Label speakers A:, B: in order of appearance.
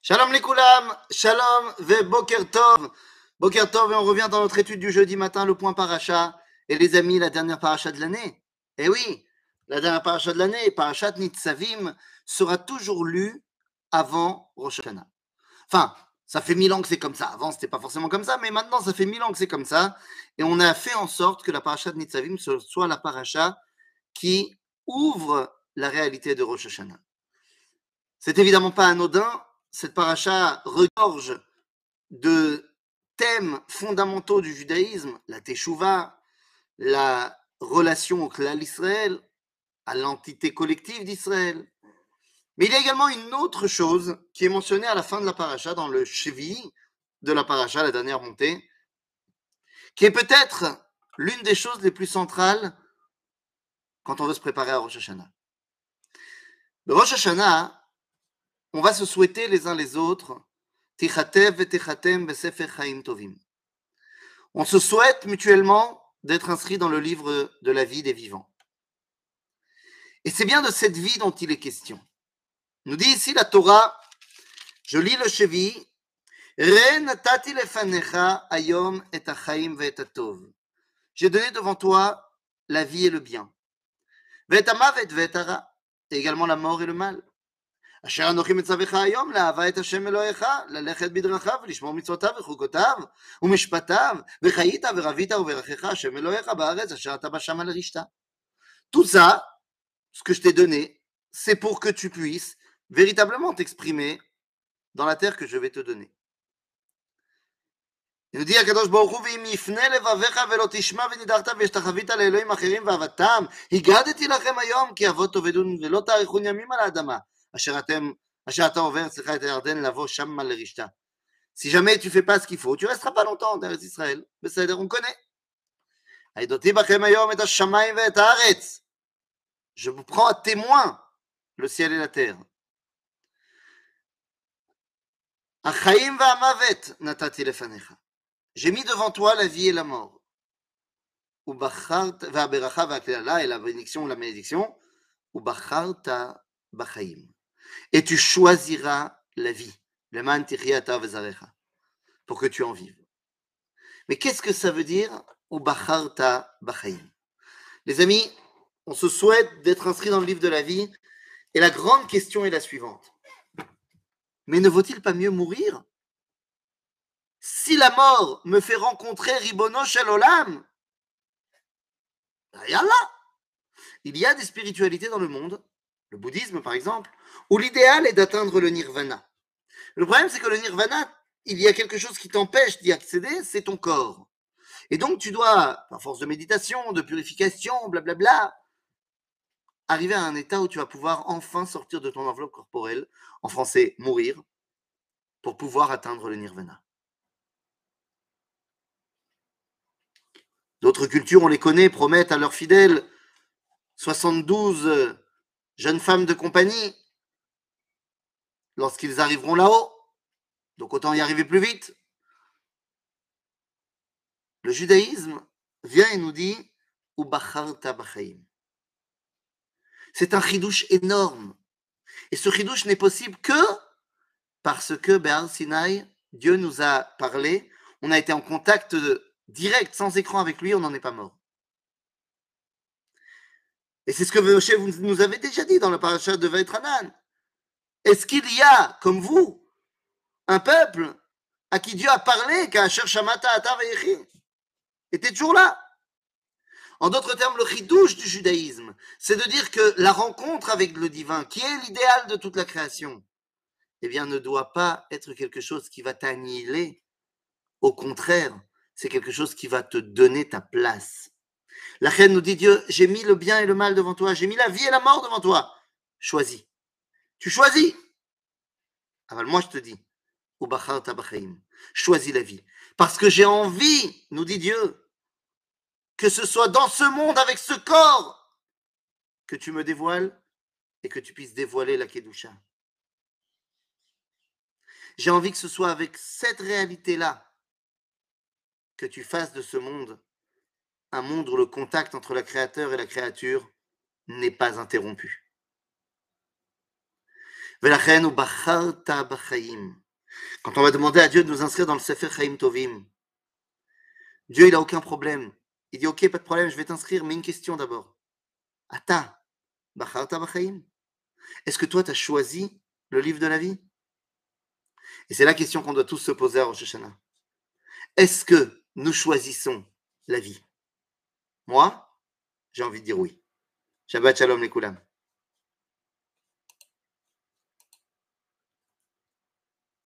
A: Shalom les koulam, shalom ve boker tov. Boker tov et on revient dans notre étude du jeudi matin, le point paracha. Et les amis, la dernière paracha de l'année. Eh oui, la dernière paracha de l'année, parachat Nitzavim, sera toujours lue avant Rosh Hashanah. Enfin, ça fait mille ans que c'est comme ça. Avant, c'était pas forcément comme ça, mais maintenant, ça fait mille ans que c'est comme ça. Et on a fait en sorte que la paracha de Nitzavim soit la paracha qui ouvre la réalité de Rosh Hashanah. C'est évidemment pas anodin. Cette paracha regorge de thèmes fondamentaux du judaïsme, la teshuva, la relation au clan d'Israël, à l'entité collective d'Israël. Mais il y a également une autre chose qui est mentionnée à la fin de la paracha, dans le chevi de la paracha, la dernière montée, qui est peut-être l'une des choses les plus centrales quand on veut se préparer à Rosh Hashanah. Rosh Hashanah, on va se souhaiter les uns les autres on se souhaite mutuellement d'être inscrit dans le livre de la vie des vivants. Et c'est bien de cette vie dont il est question. Nous dit ici la Torah, je lis le Chevi, j'ai donné devant toi la vie et le bien. Et également la mort et le mal. אשר אנוכי מצווך היום לאהבה את השם אלוהיך, ללכת בדרכיו ולשמור מצוותיו וחוקותיו ומשפטיו, וחיית ורבית וברכך השם אלוהיך בארץ אשר אתה בא שמה לרשתה. Tout ça, ce que je t'ai donné, c'est pour que tu puisses véritablement t'exprimer dans la terre que je vais te donner. Il nous dit הקדוש ברוך הוא ואם יפנה לבביך ולא תשמע ונידחת והשתחווית לאלוהים אחרים ועבדתם הגדתי לכם היום כי אבות תאבדון ולא תאריכון ימים על האדמה Si jamais tu fais pas ce qu'il faut, tu resteras pas longtemps dans Israël. On connaît. Je vous prends à témoin le ciel et la terre. J'ai mis devant toi la vie et la mort. Et la bénédiction ou la malédiction et tu choisiras la vie, pour que tu en vives. Mais qu'est-ce que ça veut dire Les amis, on se souhaite d'être inscrit dans le livre de la vie, et la grande question est la suivante. Mais ne vaut-il pas mieux mourir? Si la mort me fait rencontrer Ribono Shel Olam, il y a des spiritualités dans le monde le bouddhisme par exemple, où l'idéal est d'atteindre le nirvana. Le problème, c'est que le nirvana, il y a quelque chose qui t'empêche d'y accéder, c'est ton corps. Et donc, tu dois, par force de méditation, de purification, blablabla, arriver à un état où tu vas pouvoir enfin sortir de ton enveloppe corporelle, en français, mourir, pour pouvoir atteindre le nirvana. D'autres cultures, on les connaît, promettent à leurs fidèles 72 jeunes femmes de compagnie lorsqu'ils arriveront là-haut. Donc autant y arriver plus vite. Le judaïsme vient et nous dit C'est un chidouche énorme. Et ce chidouche n'est possible que parce que Béar Sinai, Dieu nous a parlé, on a été en contact direct, sans écran avec lui, on n'en est pas mort. Et c'est ce que Moshe nous avez déjà dit dans la paracha de Vaetranan. Est-ce qu'il y a, comme vous, un peuple à qui Dieu a parlé, qu'Asher Shamata Ata était toujours là? En d'autres termes, le ridouche du judaïsme, c'est de dire que la rencontre avec le divin, qui est l'idéal de toute la création, eh bien, ne doit pas être quelque chose qui va t'annihiler. Au contraire, c'est quelque chose qui va te donner ta place. La reine nous dit Dieu, j'ai mis le bien et le mal devant toi, j'ai mis la vie et la mort devant toi. Choisis. Tu choisis. Alors moi je te dis, choisis la vie. Parce que j'ai envie, nous dit Dieu, que ce soit dans ce monde avec ce corps que tu me dévoiles et que tu puisses dévoiler la Kedusha. J'ai envie que ce soit avec cette réalité-là que tu fasses de ce monde un monde où le contact entre la créateur et la créature n'est pas interrompu. Quand on va demander à Dieu de nous inscrire dans le Sefer Chaim Tovim, Dieu, il n'a aucun problème. Il dit, ok, pas de problème, je vais t'inscrire, mais une question d'abord. Ata. Est-ce que toi, tu as choisi le livre de la vie? Et c'est la question qu'on doit tous se poser à Rosh Hashanah. Est-ce que nous choisissons la vie? Moi, j'ai envie de dire oui. Shabbat shalom les koulam.